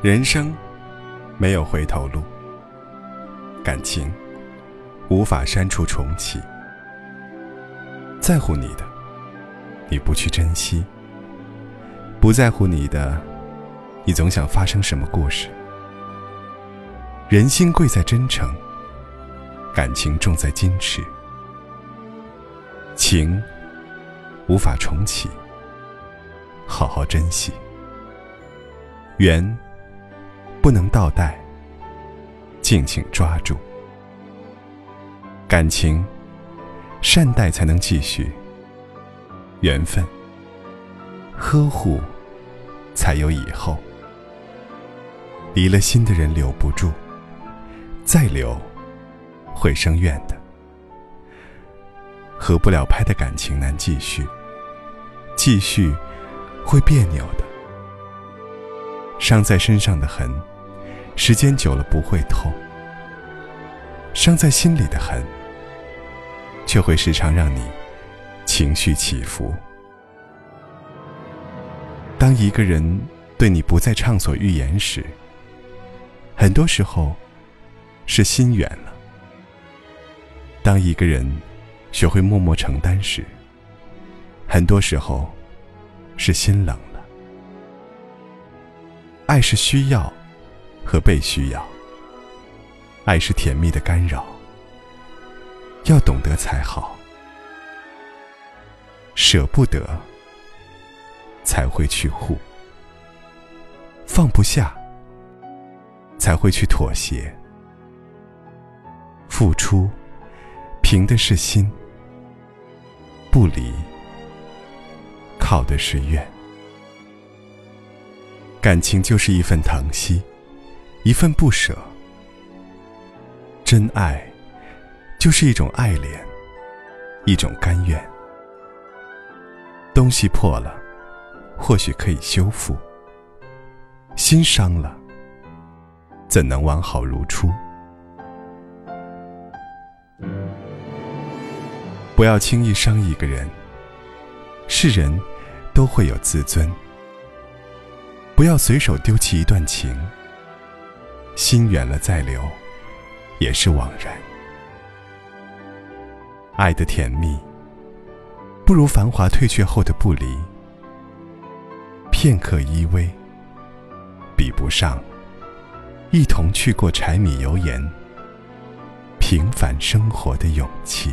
人生没有回头路，感情无法删除重启。在乎你的，你不去珍惜；不在乎你的，你总想发生什么故事。人心贵在真诚，感情重在矜持。情无法重启，好好珍惜。缘。不能倒带，敬请抓住。感情，善待才能继续；缘分，呵护才有以后。离了心的人留不住，再留会生怨的。合不了拍的感情难继续，继续会别扭的。伤在身上的痕。时间久了不会痛，伤在心里的痕，却会时常让你情绪起伏。当一个人对你不再畅所欲言时，很多时候是心远了；当一个人学会默默承担时，很多时候是心冷。爱是需要。和被需要，爱是甜蜜的干扰，要懂得才好。舍不得，才会去护；放不下，才会去妥协。付出，凭的是心；不离，靠的是愿。感情就是一份疼惜。一份不舍，真爱就是一种爱恋，一种甘愿。东西破了，或许可以修复；心伤了，怎能完好如初？不要轻易伤一个人，是人都会有自尊。不要随手丢弃一段情。心远了再留，也是枉然。爱的甜蜜，不如繁华退却后的不离。片刻依偎，比不上一同去过柴米油盐、平凡生活的勇气。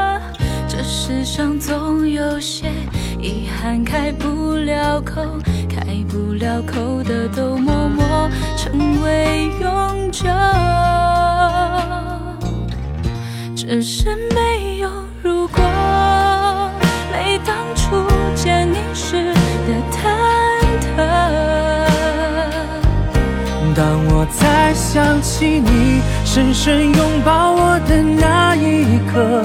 世上总有些遗憾开不了口，开不了口的都默默成为永久。只是没有如果，每当我才想起你深深拥抱我的那一刻。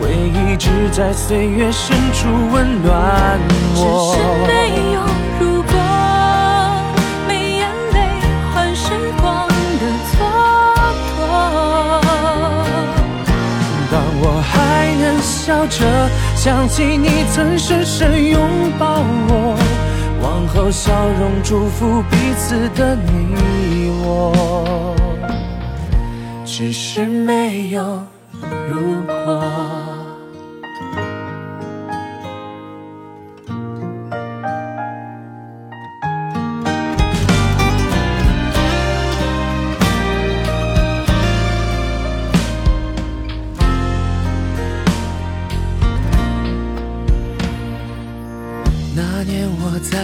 回忆只在岁月深处温暖我。只是没有如果，没眼泪换时光的蹉跎。当我还能。笑着想起你曾深深拥抱我，往后笑容祝福彼此的你我，只是没有如果。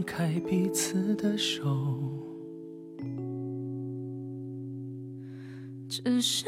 放开彼此的手。只是